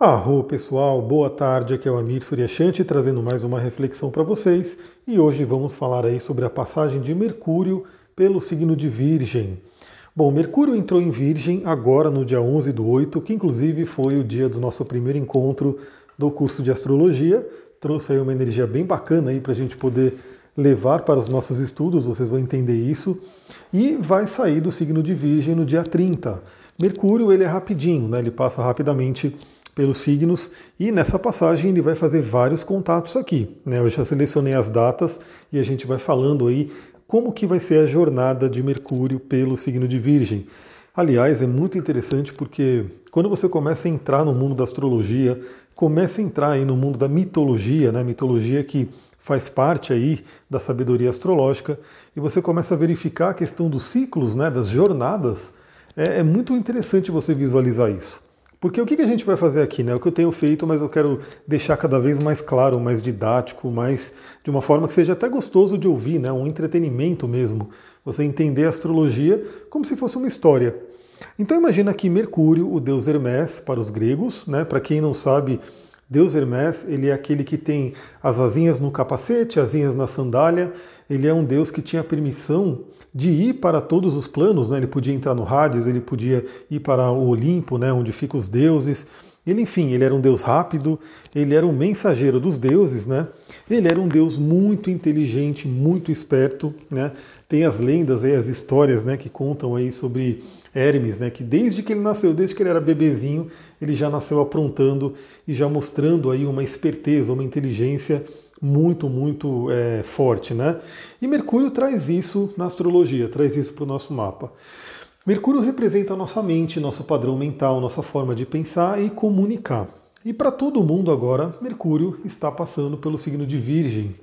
Arro pessoal, boa tarde, aqui é o Amir Suryashanti trazendo mais uma reflexão para vocês e hoje vamos falar aí sobre a passagem de Mercúrio pelo signo de Virgem. Bom, Mercúrio entrou em Virgem agora no dia 11 do 8, que inclusive foi o dia do nosso primeiro encontro do curso de Astrologia, trouxe aí uma energia bem bacana aí para a gente poder levar para os nossos estudos, vocês vão entender isso, e vai sair do signo de Virgem no dia 30. Mercúrio ele é rapidinho, né? ele passa rapidamente pelos signos e nessa passagem ele vai fazer vários contatos aqui. Né? Eu já selecionei as datas e a gente vai falando aí como que vai ser a jornada de Mercúrio pelo signo de Virgem. Aliás, é muito interessante porque quando você começa a entrar no mundo da astrologia, começa a entrar aí no mundo da mitologia, né? mitologia que faz parte aí da sabedoria astrológica, e você começa a verificar a questão dos ciclos, né? das jornadas, é, é muito interessante você visualizar isso. Porque o que a gente vai fazer aqui, né? O que eu tenho feito, mas eu quero deixar cada vez mais claro, mais didático, mais de uma forma que seja até gostoso de ouvir, né? Um entretenimento mesmo. Você entender a astrologia como se fosse uma história. Então imagina que Mercúrio, o deus Hermes para os gregos, né? Para quem não sabe, Deus Hermes, ele é aquele que tem as asinhas no capacete, asinhas na sandália. Ele é um Deus que tinha permissão de ir para todos os planos, né? Ele podia entrar no Hades, ele podia ir para o Olimpo, né? Onde ficam os deuses. Ele, enfim, ele era um Deus rápido, ele era um mensageiro dos deuses, né? Ele era um Deus muito inteligente, muito esperto, né? Tem as lendas aí, as histórias, né, que contam aí sobre Hermes, né, que desde que ele nasceu, desde que ele era bebezinho, ele já nasceu aprontando e já mostrando aí uma esperteza, uma inteligência muito, muito é, forte, né? E Mercúrio traz isso na astrologia, traz isso para o nosso mapa. Mercúrio representa a nossa mente, nosso padrão mental, nossa forma de pensar e comunicar. E para todo mundo agora, Mercúrio está passando pelo signo de Virgem.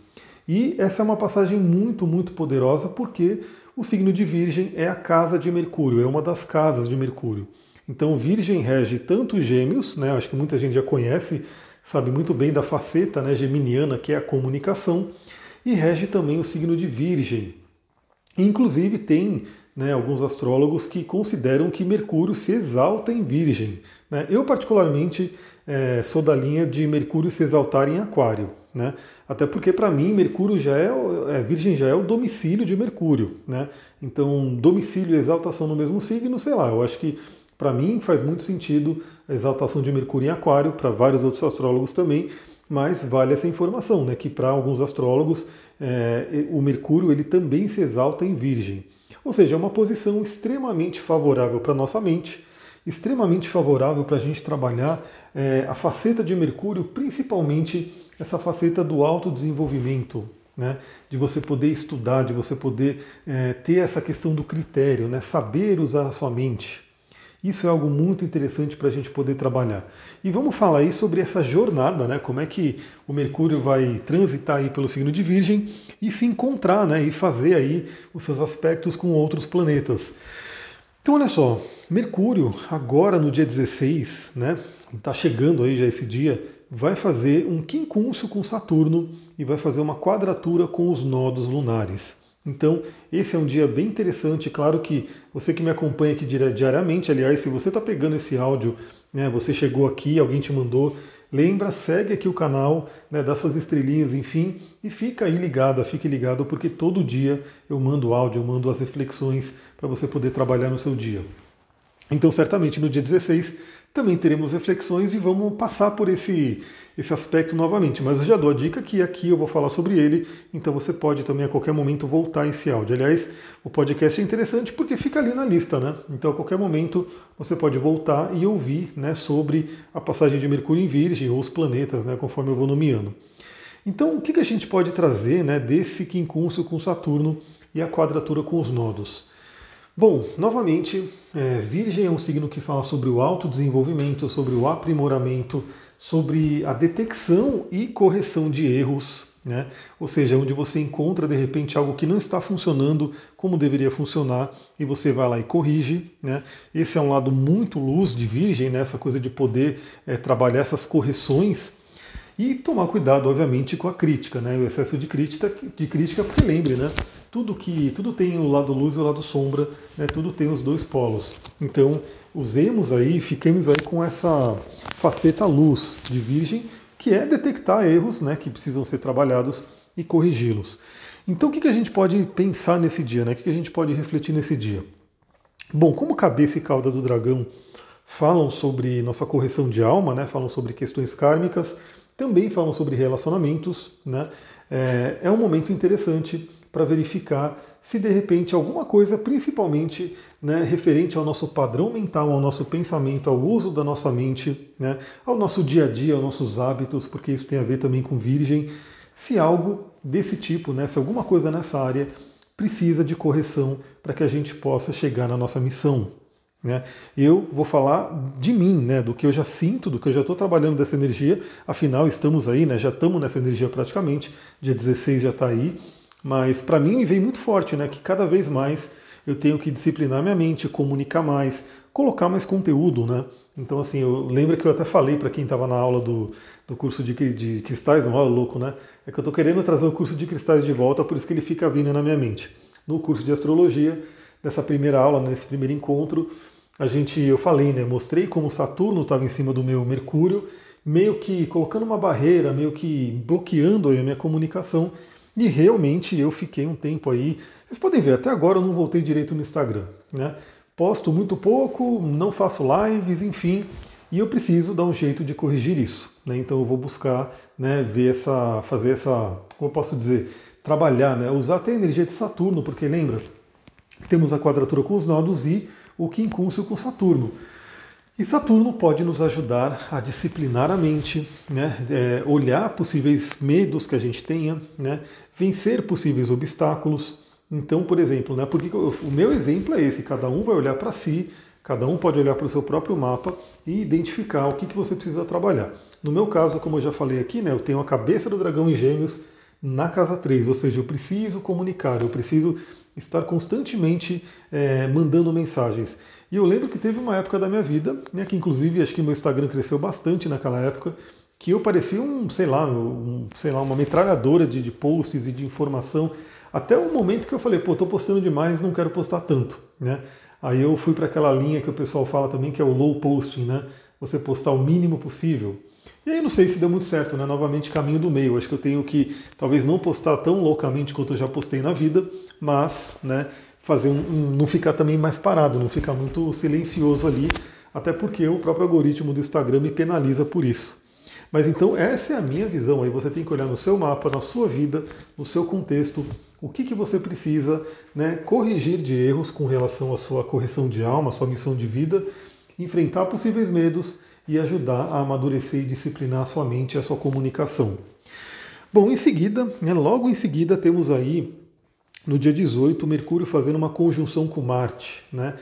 E essa é uma passagem muito, muito poderosa porque o signo de Virgem é a casa de Mercúrio, é uma das casas de Mercúrio. Então, Virgem rege tanto Gêmeos, né? Acho que muita gente já conhece, sabe muito bem da faceta né, geminiana, que é a comunicação, e rege também o signo de Virgem. Inclusive, tem né, alguns astrólogos que consideram que Mercúrio se exalta em Virgem. Né? Eu, particularmente, é, sou da linha de Mercúrio se exaltar em Aquário. Né? Até porque, para mim, Mercúrio já é, é, Virgem já é o domicílio de Mercúrio. Né? Então, domicílio e exaltação no mesmo signo, sei lá, eu acho que para mim faz muito sentido a exaltação de Mercúrio em Aquário, para vários outros astrólogos também, mas vale essa informação, né, que para alguns astrólogos é, o Mercúrio ele também se exalta em Virgem. Ou seja, é uma posição extremamente favorável para a nossa mente, extremamente favorável para a gente trabalhar é, a faceta de Mercúrio, principalmente essa faceta do autodesenvolvimento, né? de você poder estudar, de você poder é, ter essa questão do critério, né? saber usar a sua mente. Isso é algo muito interessante para a gente poder trabalhar. E vamos falar aí sobre essa jornada, né? Como é que o Mercúrio vai transitar aí pelo signo de Virgem e se encontrar, né? E fazer aí os seus aspectos com outros planetas. Então, olha só, Mercúrio, agora no dia 16, né? Está chegando aí já esse dia, vai fazer um quincúncio com Saturno e vai fazer uma quadratura com os nodos lunares. Então, esse é um dia bem interessante. Claro que você que me acompanha aqui diariamente, aliás, se você está pegando esse áudio, né, você chegou aqui, alguém te mandou, lembra, segue aqui o canal, né, dá suas estrelinhas, enfim, e fica aí ligado, fique ligado, porque todo dia eu mando áudio, eu mando as reflexões para você poder trabalhar no seu dia. Então, certamente no dia 16 também teremos reflexões e vamos passar por esse, esse aspecto novamente. Mas eu já dou a dica que aqui eu vou falar sobre ele, então você pode também a qualquer momento voltar esse áudio. Aliás, o podcast é interessante porque fica ali na lista, né? Então a qualquer momento você pode voltar e ouvir né, sobre a passagem de Mercúrio em Virgem ou os planetas, né, conforme eu vou nomeando. Então, o que, que a gente pode trazer né, desse quincúncio com Saturno e a quadratura com os nodos? Bom, novamente, é, Virgem é um signo que fala sobre o autodesenvolvimento, sobre o aprimoramento, sobre a detecção e correção de erros, né? ou seja, onde você encontra de repente algo que não está funcionando como deveria funcionar e você vai lá e corrige. Né? Esse é um lado muito luz de Virgem, né? essa coisa de poder é, trabalhar essas correções. E tomar cuidado, obviamente, com a crítica, né? O excesso de crítica, de crítica, porque lembre, né? Tudo que tudo tem o lado luz e o lado sombra, né? Tudo tem os dois polos. Então, usemos aí, fiquemos aí com essa faceta luz de virgem, que é detectar erros, né? Que precisam ser trabalhados e corrigi-los. Então, o que, que a gente pode pensar nesse dia, né? O que, que a gente pode refletir nesse dia? Bom, como cabeça e cauda do dragão falam sobre nossa correção de alma, né? Falam sobre questões kármicas também falam sobre relacionamentos. Né? É, é um momento interessante para verificar se de repente alguma coisa, principalmente né, referente ao nosso padrão mental, ao nosso pensamento, ao uso da nossa mente, né, ao nosso dia a dia, aos nossos hábitos, porque isso tem a ver também com Virgem, se algo desse tipo, né, se alguma coisa nessa área precisa de correção para que a gente possa chegar na nossa missão. Né? Eu vou falar de mim, né? do que eu já sinto, do que eu já estou trabalhando dessa energia. Afinal, estamos aí, né? já estamos nessa energia praticamente. Dia 16 já está aí. Mas para mim vem muito forte né? que cada vez mais eu tenho que disciplinar minha mente, comunicar mais, colocar mais conteúdo. Né? Então, assim, eu lembro que eu até falei para quem estava na aula do, do curso de, de cristais, não é louco, né? É que eu estou querendo trazer o curso de cristais de volta, por isso que ele fica vindo na minha mente. No curso de astrologia, nessa primeira aula, nesse primeiro encontro, a gente, eu falei, né, mostrei como Saturno estava em cima do meu Mercúrio, meio que colocando uma barreira, meio que bloqueando a minha comunicação, e realmente eu fiquei um tempo aí. Vocês podem ver, até agora eu não voltei direito no Instagram, né? Posto muito pouco, não faço lives, enfim, e eu preciso dar um jeito de corrigir isso. Né? Então eu vou buscar né, ver essa, fazer essa, como eu posso dizer, trabalhar, né? usar até a energia de Saturno, porque lembra, temos a quadratura com os nodos e o quincúncio com Saturno. E Saturno pode nos ajudar a disciplinar a mente, né? É, olhar possíveis medos que a gente tenha, né? vencer possíveis obstáculos. Então, por exemplo, né? Porque o meu exemplo é esse: cada um vai olhar para si, cada um pode olhar para o seu próprio mapa e identificar o que, que você precisa trabalhar. No meu caso, como eu já falei aqui, né? eu tenho a cabeça do dragão em gêmeos na casa 3, ou seja, eu preciso comunicar, eu preciso estar constantemente é, mandando mensagens. E eu lembro que teve uma época da minha vida, né, que inclusive acho que meu Instagram cresceu bastante naquela época, que eu parecia um, sei lá, um, sei lá, uma metralhadora de, de posts e de informação, até o momento que eu falei, pô, tô postando demais, não quero postar tanto, né? Aí eu fui para aquela linha que o pessoal fala também, que é o low posting, né? Você postar o mínimo possível. E aí não sei se deu muito certo, né? Novamente caminho do meio. Acho que eu tenho que talvez não postar tão loucamente quanto eu já postei na vida, mas, né, fazer um, um, não ficar também mais parado, não ficar muito silencioso ali, até porque o próprio algoritmo do Instagram me penaliza por isso. Mas então essa é a minha visão. Aí você tem que olhar no seu mapa, na sua vida, no seu contexto, o que, que você precisa né, corrigir de erros com relação à sua correção de alma, à sua missão de vida, enfrentar possíveis medos e ajudar a amadurecer e disciplinar a sua mente e a sua comunicação. Bom, em seguida, né, logo em seguida, temos aí, no dia 18, Mercúrio fazendo uma conjunção com Marte. Né?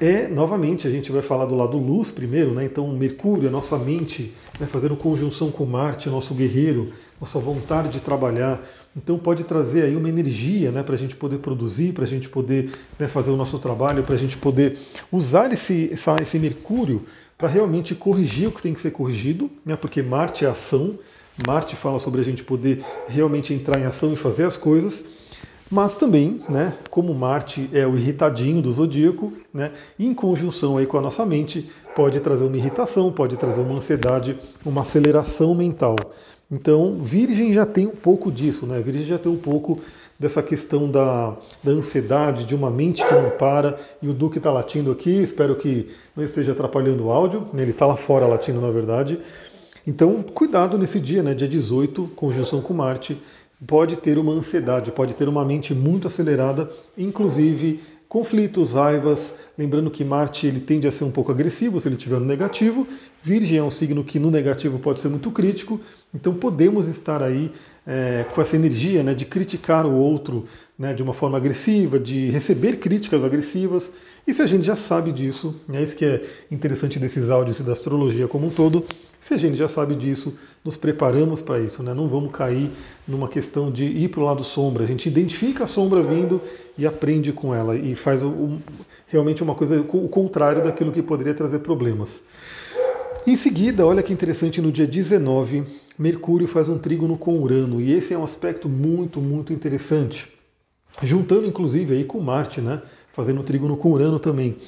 É, novamente, a gente vai falar do lado luz primeiro, né? então Mercúrio, a nossa mente, né, fazendo conjunção com Marte, nosso guerreiro, nossa vontade de trabalhar. Então pode trazer aí uma energia né, para a gente poder produzir, para a gente poder né, fazer o nosso trabalho, para a gente poder usar esse, essa, esse Mercúrio para realmente corrigir o que tem que ser corrigido, né, porque Marte é ação, Marte fala sobre a gente poder realmente entrar em ação e fazer as coisas, mas também, né, como Marte é o irritadinho do zodíaco, né, em conjunção aí com a nossa mente, pode trazer uma irritação, pode trazer uma ansiedade, uma aceleração mental. Então, Virgem já tem um pouco disso, né? Virgem já tem um pouco dessa questão da, da ansiedade, de uma mente que não para, e o Duque está latindo aqui, espero que não esteja atrapalhando o áudio, ele está lá fora latindo na verdade. Então, cuidado nesse dia, né, dia 18, conjunção com Marte, pode ter uma ansiedade, pode ter uma mente muito acelerada, inclusive conflitos, raivas. Lembrando que Marte ele tende a ser um pouco agressivo se ele estiver no negativo. Virgem é um signo que no negativo pode ser muito crítico. Então podemos estar aí é, com essa energia né, de criticar o outro né, de uma forma agressiva, de receber críticas agressivas. E se a gente já sabe disso, é isso que é interessante desses áudios e da astrologia como um todo, se a gente já sabe disso, nos preparamos para isso, né? não vamos cair numa questão de ir para o lado sombra. A gente identifica a sombra vindo e aprende com ela e faz o, realmente uma coisa, o contrário daquilo que poderia trazer problemas. Em seguida, olha que interessante, no dia 19, Mercúrio faz um trígono com Urano, e esse é um aspecto muito, muito interessante. Juntando inclusive aí com Marte, né? Fazendo um trígono com Urano também.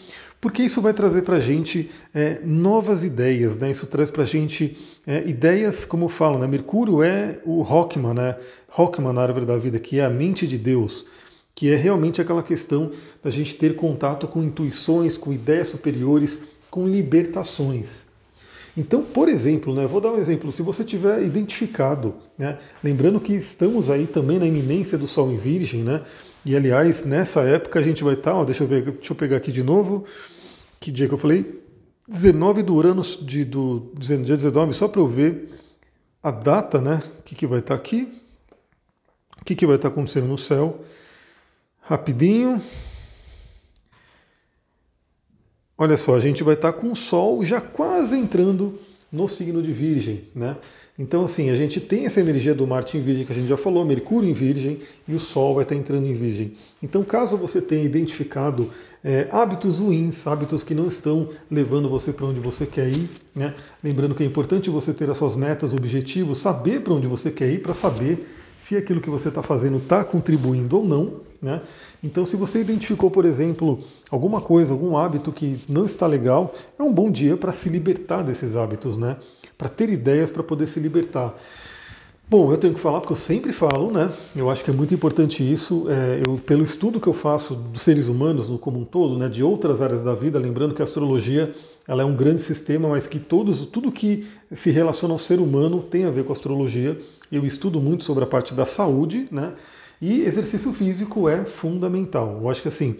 Porque isso vai trazer para a gente é, novas ideias, né? Isso traz para a gente é, ideias, como eu falo, né? Mercúrio é o Rockman, né? Rockman na árvore da vida, que é a mente de Deus, que é realmente aquela questão da gente ter contato com intuições, com ideias superiores, com libertações. Então, por exemplo, né, vou dar um exemplo, se você tiver identificado, né, lembrando que estamos aí também na iminência do Sol em Virgem, né, e aliás, nessa época a gente vai estar, ó, deixa eu ver, deixa eu pegar aqui de novo, que dia que eu falei? 19 do Urano, de, do, dia 19, só para eu ver a data, né, o que, que vai estar aqui, o que, que vai estar acontecendo no céu, rapidinho, Olha só, a gente vai estar com o Sol já quase entrando no signo de Virgem, né? Então, assim, a gente tem essa energia do Marte em Virgem que a gente já falou, Mercúrio em Virgem e o Sol vai estar entrando em Virgem. Então, caso você tenha identificado é, hábitos ruins, hábitos que não estão levando você para onde você quer ir, né? Lembrando que é importante você ter as suas metas, objetivos, saber para onde você quer ir para saber se aquilo que você está fazendo está contribuindo ou não, né? Então, se você identificou, por exemplo, alguma coisa, algum hábito que não está legal, é um bom dia para se libertar desses hábitos, né? Para ter ideias para poder se libertar. Bom, eu tenho que falar porque eu sempre falo, né? Eu acho que é muito importante isso. É, eu, pelo estudo que eu faço dos seres humanos no como um todo, né, de outras áreas da vida, lembrando que a astrologia ela é um grande sistema, mas que todos, tudo que se relaciona ao ser humano tem a ver com a astrologia. Eu estudo muito sobre a parte da saúde, né? E exercício físico é fundamental. Eu acho que assim,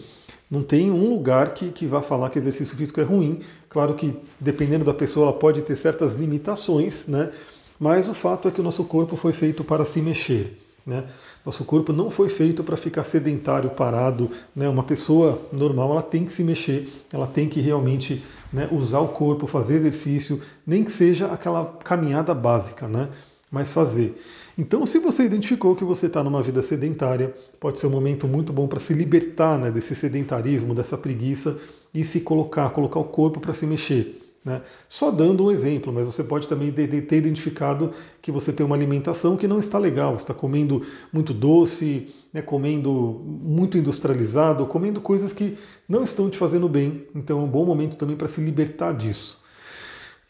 não tem um lugar que, que vá falar que exercício físico é ruim. Claro que, dependendo da pessoa, ela pode ter certas limitações, né? Mas o fato é que o nosso corpo foi feito para se mexer. Né? Nosso corpo não foi feito para ficar sedentário, parado. Né? Uma pessoa normal ela tem que se mexer, ela tem que realmente né, usar o corpo, fazer exercício, nem que seja aquela caminhada básica, né? mas fazer. Então, se você identificou que você está numa vida sedentária, pode ser um momento muito bom para se libertar né, desse sedentarismo, dessa preguiça e se colocar, colocar o corpo para se mexer. Né? Só dando um exemplo, mas você pode também ter identificado que você tem uma alimentação que não está legal, está comendo muito doce, né, comendo muito industrializado, comendo coisas que não estão te fazendo bem. Então é um bom momento também para se libertar disso.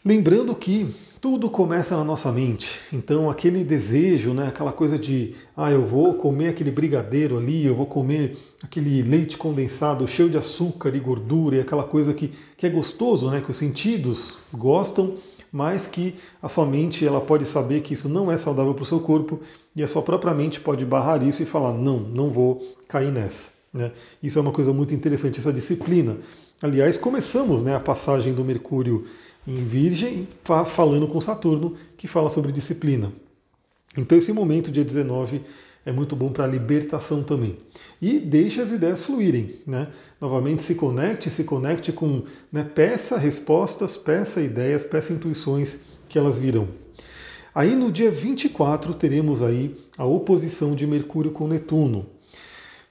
Lembrando que tudo começa na nossa mente. Então, aquele desejo, né, aquela coisa de, ah, eu vou comer aquele brigadeiro ali, eu vou comer aquele leite condensado cheio de açúcar e gordura, e aquela coisa que, que é gostoso, né, que os sentidos gostam, mas que a sua mente ela pode saber que isso não é saudável para o seu corpo e a sua própria mente pode barrar isso e falar: não, não vou cair nessa. Né? Isso é uma coisa muito interessante, essa disciplina. Aliás, começamos né, a passagem do Mercúrio em Virgem, falando com Saturno, que fala sobre disciplina. Então, esse momento, dia 19, é muito bom para a libertação também. E deixe as ideias fluírem. Né? Novamente, se conecte, se conecte com. Né, peça respostas, peça ideias, peça intuições que elas virão. Aí no dia 24 teremos aí a oposição de Mercúrio com Netuno.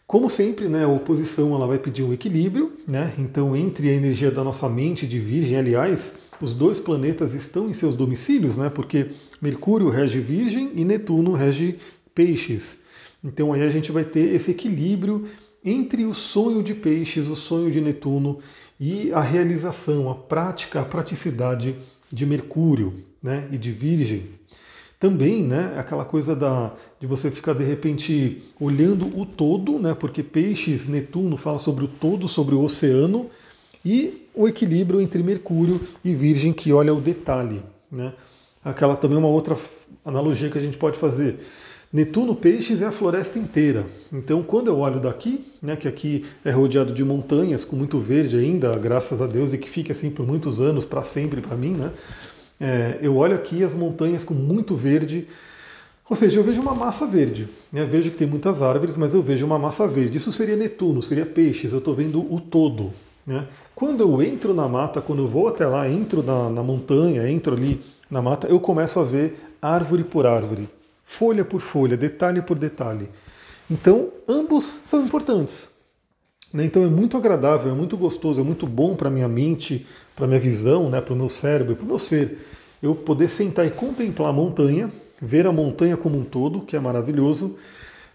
Como sempre, né, a oposição ela vai pedir um equilíbrio, né? Então, entre a energia da nossa mente de Virgem, aliás, os dois planetas estão em seus domicílios, né? Porque Mercúrio rege Virgem e Netuno rege Peixes. Então aí a gente vai ter esse equilíbrio entre o sonho de Peixes, o sonho de Netuno e a realização, a prática, a praticidade de Mercúrio, né? E de Virgem. Também, né, aquela coisa da, de você ficar de repente olhando o todo, né, porque Peixes, Netuno fala sobre o todo, sobre o oceano, e o equilíbrio entre Mercúrio e Virgem, que olha o detalhe. Né? Aquela também é uma outra analogia que a gente pode fazer. Netuno Peixes é a floresta inteira. Então, quando eu olho daqui, né, que aqui é rodeado de montanhas, com muito verde ainda, graças a Deus, e que fica assim por muitos anos, para sempre para mim, né? É, eu olho aqui as montanhas com muito verde, ou seja, eu vejo uma massa verde. Né? Vejo que tem muitas árvores, mas eu vejo uma massa verde. Isso seria Netuno, seria Peixes. Eu estou vendo o todo. Né? Quando eu entro na mata, quando eu vou até lá, entro na, na montanha, entro ali na mata, eu começo a ver árvore por árvore, folha por folha, detalhe por detalhe. Então, ambos são importantes. Né? Então é muito agradável, é muito gostoso, é muito bom para minha mente, para minha visão, né, para o meu cérebro, para o meu ser. eu poder sentar e contemplar a montanha, ver a montanha como um todo, que é maravilhoso,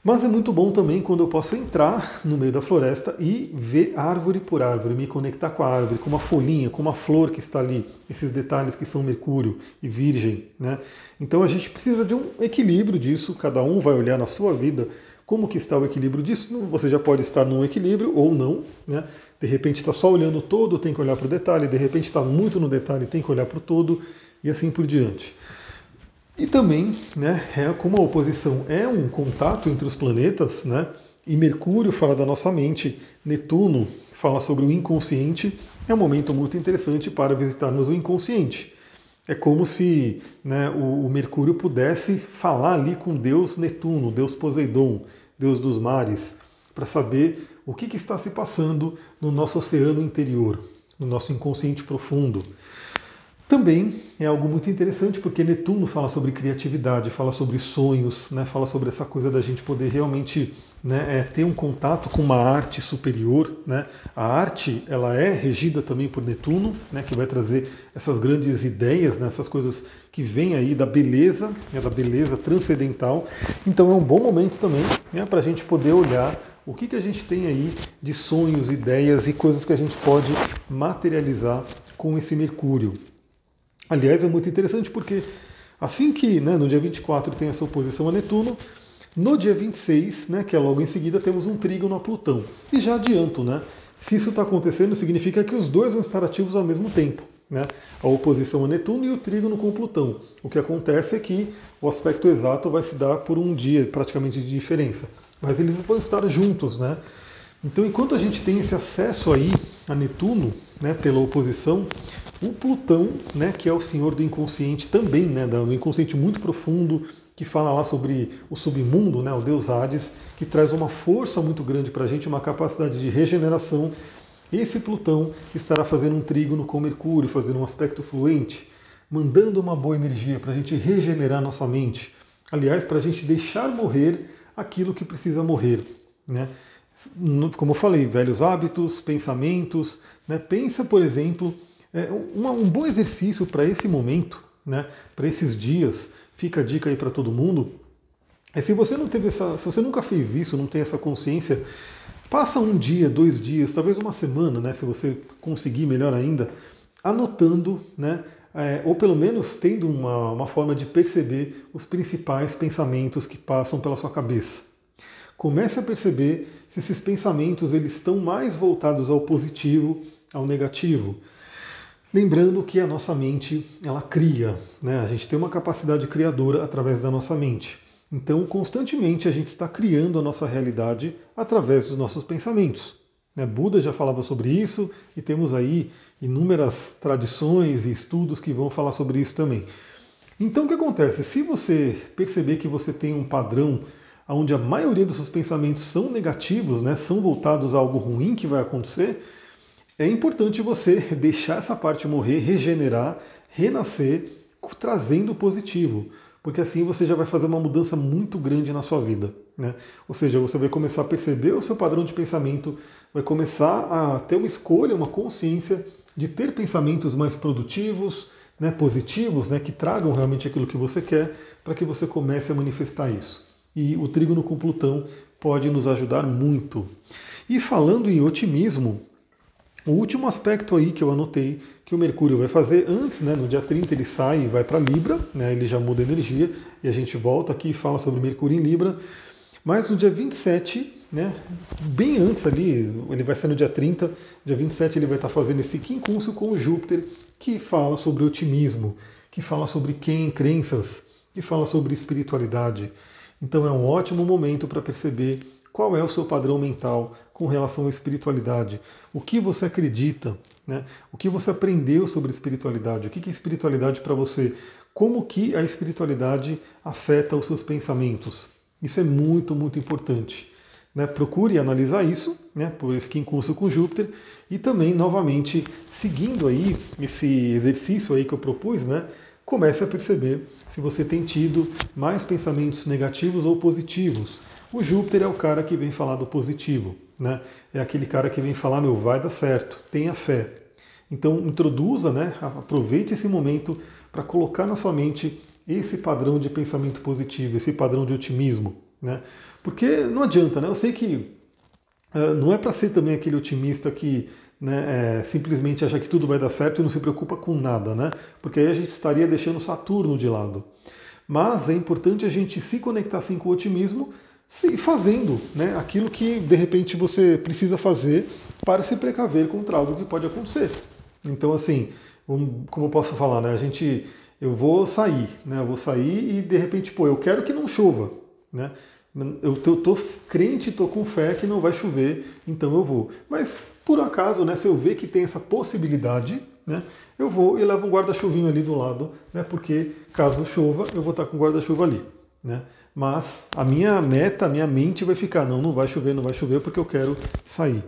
mas é muito bom também quando eu posso entrar no meio da floresta e ver árvore por árvore, me conectar com a árvore, com uma folhinha, com uma flor que está ali, esses detalhes que são Mercúrio e Virgem. Né? Então a gente precisa de um equilíbrio disso, cada um vai olhar na sua vida como que está o equilíbrio disso. Você já pode estar num equilíbrio ou não. Né? De repente está só olhando todo, tem que olhar para o detalhe, de repente está muito no detalhe, tem que olhar para o todo, e assim por diante. E também, né, é, como a oposição é um contato entre os planetas, né, e Mercúrio fala da nossa mente, Netuno fala sobre o inconsciente, é um momento muito interessante para visitarmos o inconsciente. É como se né, o, o, Mercúrio pudesse falar ali com Deus Netuno, Deus Poseidon, Deus dos mares, para saber o que, que está se passando no nosso oceano interior, no nosso inconsciente profundo. Também é algo muito interessante porque Netuno fala sobre criatividade, fala sobre sonhos, né, fala sobre essa coisa da gente poder realmente né, é, ter um contato com uma arte superior. Né. A arte ela é regida também por Netuno, né, que vai trazer essas grandes ideias, né, essas coisas que vêm aí da beleza, né, da beleza transcendental. Então é um bom momento também né, para a gente poder olhar o que, que a gente tem aí de sonhos, ideias e coisas que a gente pode materializar com esse Mercúrio. Aliás, é muito interessante porque assim que né, no dia 24 tem essa oposição a Netuno, no dia 26, né, que é logo em seguida, temos um trígono a Plutão. E já adianto, né? Se isso está acontecendo, significa que os dois vão estar ativos ao mesmo tempo. Né? A oposição a Netuno e o trígono com Plutão. O que acontece é que o aspecto exato vai se dar por um dia praticamente de diferença. Mas eles vão estar juntos, né? Então, enquanto a gente tem esse acesso aí a Netuno, né, pela oposição, o Plutão, né, que é o senhor do inconsciente também, né, do inconsciente muito profundo, que fala lá sobre o submundo, né, o deus Hades, que traz uma força muito grande para a gente, uma capacidade de regeneração. Esse Plutão estará fazendo um trígono com Mercúrio, fazendo um aspecto fluente, mandando uma boa energia para a gente regenerar nossa mente. Aliás, para a gente deixar morrer aquilo que precisa morrer. Né? Como eu falei, velhos hábitos, pensamentos. Né? Pensa, por exemplo, é, um bom exercício para esse momento, né, para esses dias, fica a dica aí para todo mundo, é se você não teve essa, se você nunca fez isso, não tem essa consciência, passa um dia, dois dias, talvez uma semana, né, se você conseguir melhor ainda, anotando, né, é, ou pelo menos tendo uma, uma forma de perceber os principais pensamentos que passam pela sua cabeça. Comece a perceber se esses pensamentos eles estão mais voltados ao positivo, ao negativo. Lembrando que a nossa mente, ela cria, né? a gente tem uma capacidade criadora através da nossa mente. Então, constantemente a gente está criando a nossa realidade através dos nossos pensamentos. Né? Buda já falava sobre isso e temos aí inúmeras tradições e estudos que vão falar sobre isso também. Então, o que acontece? Se você perceber que você tem um padrão onde a maioria dos seus pensamentos são negativos, né, são voltados a algo ruim que vai acontecer, é importante você deixar essa parte morrer, regenerar, renascer, trazendo o positivo, porque assim você já vai fazer uma mudança muito grande na sua vida. Né? Ou seja, você vai começar a perceber o seu padrão de pensamento, vai começar a ter uma escolha, uma consciência de ter pensamentos mais produtivos, né, positivos, né, que tragam realmente aquilo que você quer, para que você comece a manifestar isso. E o trígono com Plutão pode nos ajudar muito. E falando em otimismo, o último aspecto aí que eu anotei que o Mercúrio vai fazer antes, né, no dia 30 ele sai e vai para Libra, né, ele já muda energia e a gente volta aqui e fala sobre Mercúrio em Libra. Mas no dia 27, né, bem antes ali, ele vai ser no dia 30, dia 27 ele vai estar fazendo esse quincúncio com o Júpiter, que fala sobre otimismo, que fala sobre quem, crenças, que fala sobre espiritualidade. Então é um ótimo momento para perceber qual é o seu padrão mental com relação à espiritualidade, o que você acredita, né? o que você aprendeu sobre espiritualidade, o que é espiritualidade para você, como que a espiritualidade afeta os seus pensamentos. Isso é muito, muito importante. Né? Procure analisar isso, né? por esse quincúncio com Júpiter, e também, novamente, seguindo aí esse exercício aí que eu propus, né? Comece a perceber se você tem tido mais pensamentos negativos ou positivos o Júpiter é o cara que vem falar do positivo, né? É aquele cara que vem falar, meu, vai dar certo, tenha fé. Então introduza, né, aproveite esse momento para colocar na sua mente esse padrão de pensamento positivo, esse padrão de otimismo. Né? Porque não adianta, né? Eu sei que uh, não é para ser também aquele otimista que né, é, simplesmente acha que tudo vai dar certo e não se preocupa com nada, né? Porque aí a gente estaria deixando Saturno de lado. Mas é importante a gente se conectar assim com o otimismo e fazendo né, aquilo que de repente você precisa fazer para se precaver contra algo que pode acontecer. Então, assim, como eu posso falar, né? A gente, eu vou sair, né? Eu vou sair e de repente, pô, eu quero que não chova, né? Eu tô crente, tô com fé que não vai chover, então eu vou. Mas por acaso, né, se eu ver que tem essa possibilidade, né, eu vou e levo um guarda-chuvinho ali do lado, né, porque caso chova, eu vou estar com guarda-chuva ali. Né? Mas a minha meta, a minha mente vai ficar, não, não vai chover, não vai chover porque eu quero sair.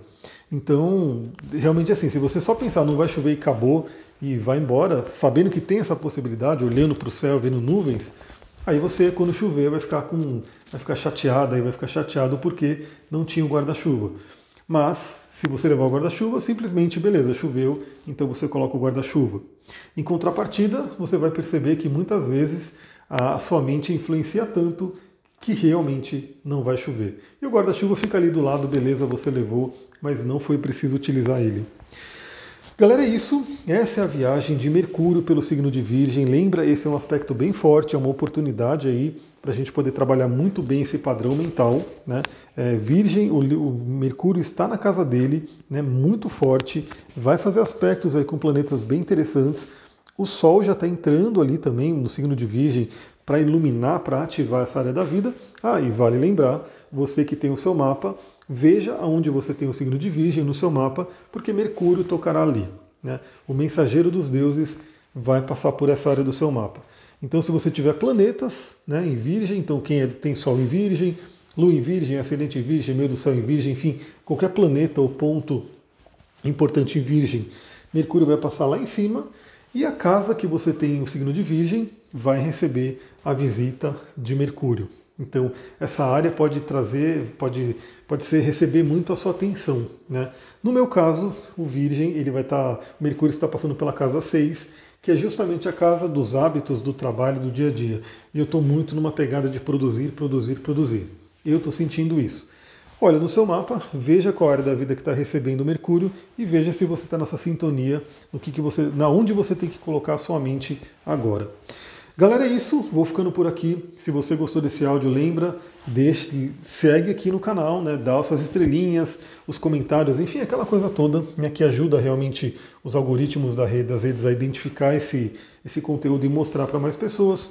Então, realmente assim, se você só pensar não vai chover e acabou e vai embora, sabendo que tem essa possibilidade, olhando para o céu, vendo nuvens, aí você, quando chover, vai ficar com. vai ficar chateado, aí vai ficar chateado porque não tinha o guarda-chuva. Mas, se você levar o guarda-chuva, simplesmente, beleza, choveu, então você coloca o guarda-chuva. Em contrapartida, você vai perceber que muitas vezes a sua mente influencia tanto que realmente não vai chover. E o guarda-chuva fica ali do lado, beleza, você levou, mas não foi preciso utilizar ele. Galera, é isso. Essa é a viagem de Mercúrio pelo signo de Virgem. Lembra, esse é um aspecto bem forte, é uma oportunidade aí para a gente poder trabalhar muito bem esse padrão mental. Né? É, virgem, o, o, Mercúrio está na casa dele, né, muito forte, vai fazer aspectos aí com planetas bem interessantes. O Sol já está entrando ali também no signo de Virgem, para iluminar, para ativar essa área da vida. Ah, e vale lembrar, você que tem o seu mapa, veja aonde você tem o signo de Virgem no seu mapa, porque Mercúrio tocará ali. Né? O mensageiro dos deuses vai passar por essa área do seu mapa. Então, se você tiver planetas né, em Virgem, então quem é, tem Sol em Virgem, Lua em Virgem, Ascendente em Virgem, meio do Céu em Virgem, enfim, qualquer planeta ou ponto importante em Virgem, Mercúrio vai passar lá em cima e a casa que você tem o signo de Virgem vai receber a visita de Mercúrio. Então, essa área pode trazer, pode, pode ser receber muito a sua atenção. Né? No meu caso, o Virgem, ele vai estar. Tá, Mercúrio está passando pela casa 6, que é justamente a casa dos hábitos, do trabalho, do dia a dia. E eu estou muito numa pegada de produzir, produzir, produzir. Eu estou sentindo isso. Olha no seu mapa, veja qual área da vida que está recebendo Mercúrio e veja se você está nessa sintonia, no que, que você, na onde você tem que colocar a sua mente agora. Galera, é isso. Vou ficando por aqui. Se você gostou desse áudio, lembra, deixe, segue aqui no canal, né? Dá suas estrelinhas, os comentários, enfim, aquela coisa toda né, que ajuda realmente os algoritmos da rede, das redes a identificar esse, esse conteúdo e mostrar para mais pessoas.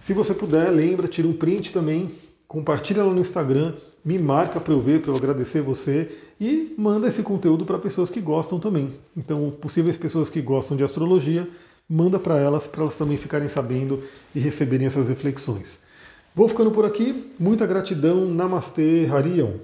Se você puder, lembra, tira um print também, compartilha lá no Instagram, me marca para eu ver, para eu agradecer você e manda esse conteúdo para pessoas que gostam também. Então, possíveis pessoas que gostam de astrologia, manda para elas, para elas também ficarem sabendo e receberem essas reflexões. Vou ficando por aqui. Muita gratidão. Namastê, Harion.